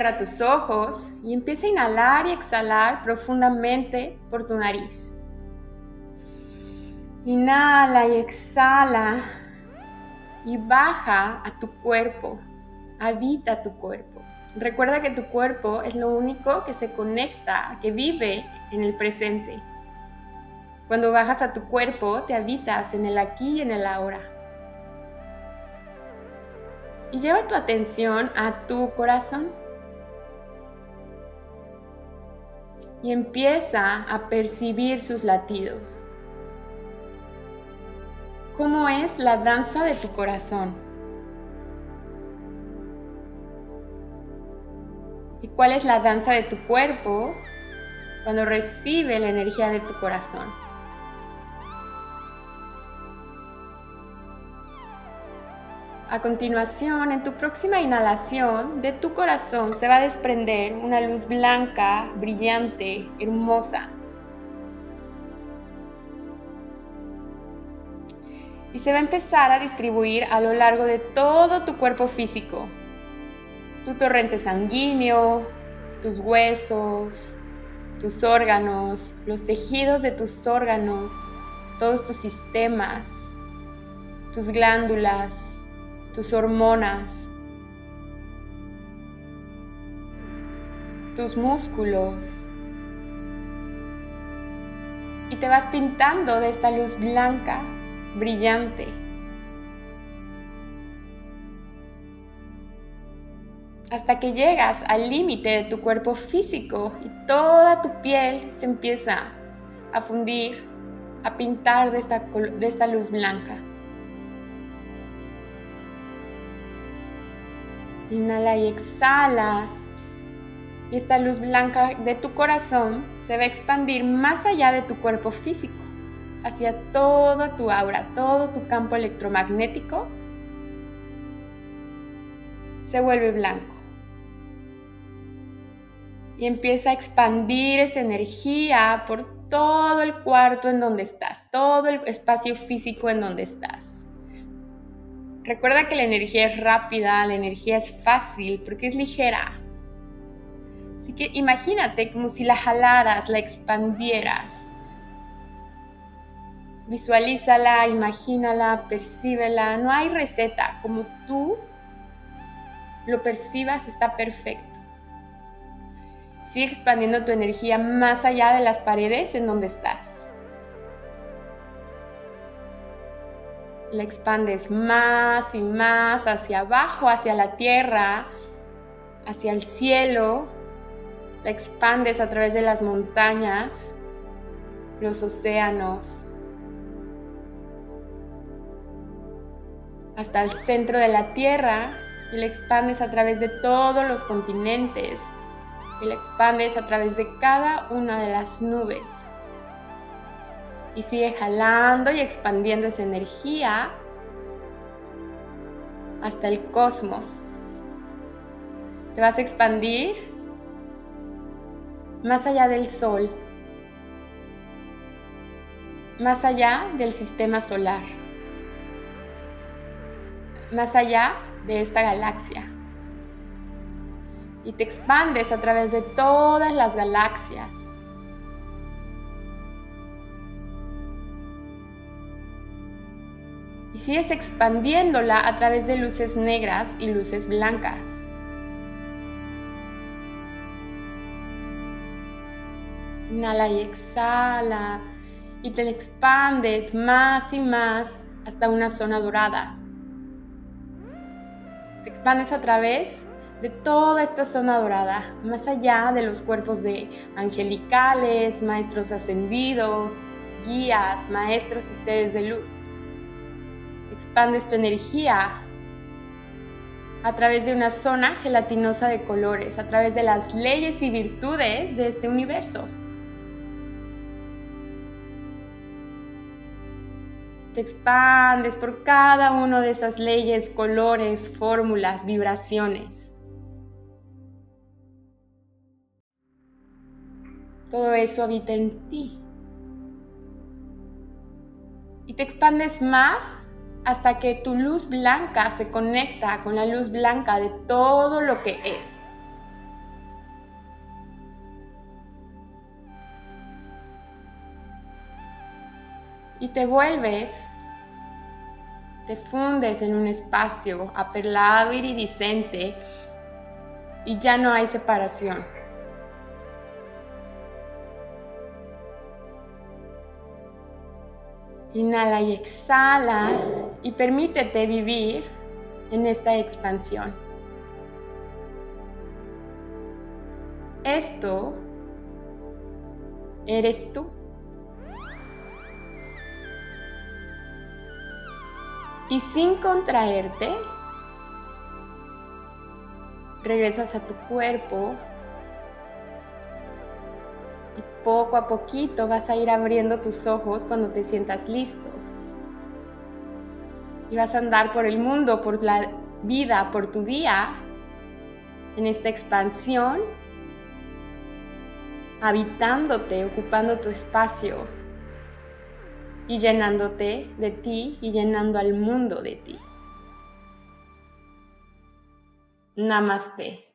Cierra tus ojos y empieza a inhalar y exhalar profundamente por tu nariz. Inhala y exhala y baja a tu cuerpo, habita tu cuerpo. Recuerda que tu cuerpo es lo único que se conecta, que vive en el presente. Cuando bajas a tu cuerpo, te habitas en el aquí y en el ahora. Y lleva tu atención a tu corazón. Y empieza a percibir sus latidos. ¿Cómo es la danza de tu corazón? ¿Y cuál es la danza de tu cuerpo cuando recibe la energía de tu corazón? A continuación, en tu próxima inhalación, de tu corazón se va a desprender una luz blanca, brillante, hermosa. Y se va a empezar a distribuir a lo largo de todo tu cuerpo físico. Tu torrente sanguíneo, tus huesos, tus órganos, los tejidos de tus órganos, todos tus sistemas, tus glándulas, tus hormonas, tus músculos. Y te vas pintando de esta luz blanca, brillante. Hasta que llegas al límite de tu cuerpo físico y toda tu piel se empieza a fundir, a pintar de esta, de esta luz blanca. Inhala y exhala. Y esta luz blanca de tu corazón se va a expandir más allá de tu cuerpo físico, hacia toda tu aura, todo tu campo electromagnético. Se vuelve blanco. Y empieza a expandir esa energía por todo el cuarto en donde estás, todo el espacio físico en donde estás. Recuerda que la energía es rápida, la energía es fácil porque es ligera. Así que imagínate como si la jalaras, la expandieras. Visualízala, imagínala, percíbela. No hay receta. Como tú lo percibas está perfecto. Sigue expandiendo tu energía más allá de las paredes en donde estás. La expandes más y más hacia abajo, hacia la tierra, hacia el cielo, la expandes a través de las montañas, los océanos, hasta el centro de la tierra y la expandes a través de todos los continentes y la expandes a través de cada una de las nubes y sigue jalando y expandiendo esa energía hasta el cosmos. Te vas a expandir más allá del sol, más allá del sistema solar, más allá de esta galaxia. Y te expandes a través de todas las galaxias sigues expandiéndola a través de luces negras y luces blancas. Inhala y exhala y te expandes más y más hasta una zona dorada. Te expandes a través de toda esta zona dorada, más allá de los cuerpos de angelicales, maestros ascendidos, guías, maestros y seres de luz expandes tu energía a través de una zona gelatinosa de colores, a través de las leyes y virtudes de este universo. Te expandes por cada una de esas leyes, colores, fórmulas, vibraciones. Todo eso habita en ti. Y te expandes más hasta que tu luz blanca se conecta con la luz blanca de todo lo que es. Y te vuelves, te fundes en un espacio aperlado, iridiscente, y ya no hay separación. Inhala y exhala y permítete vivir en esta expansión. Esto eres tú. Y sin contraerte, regresas a tu cuerpo poco a poquito vas a ir abriendo tus ojos cuando te sientas listo. Y vas a andar por el mundo, por la vida, por tu día, en esta expansión, habitándote, ocupando tu espacio y llenándote de ti y llenando al mundo de ti. Namaste.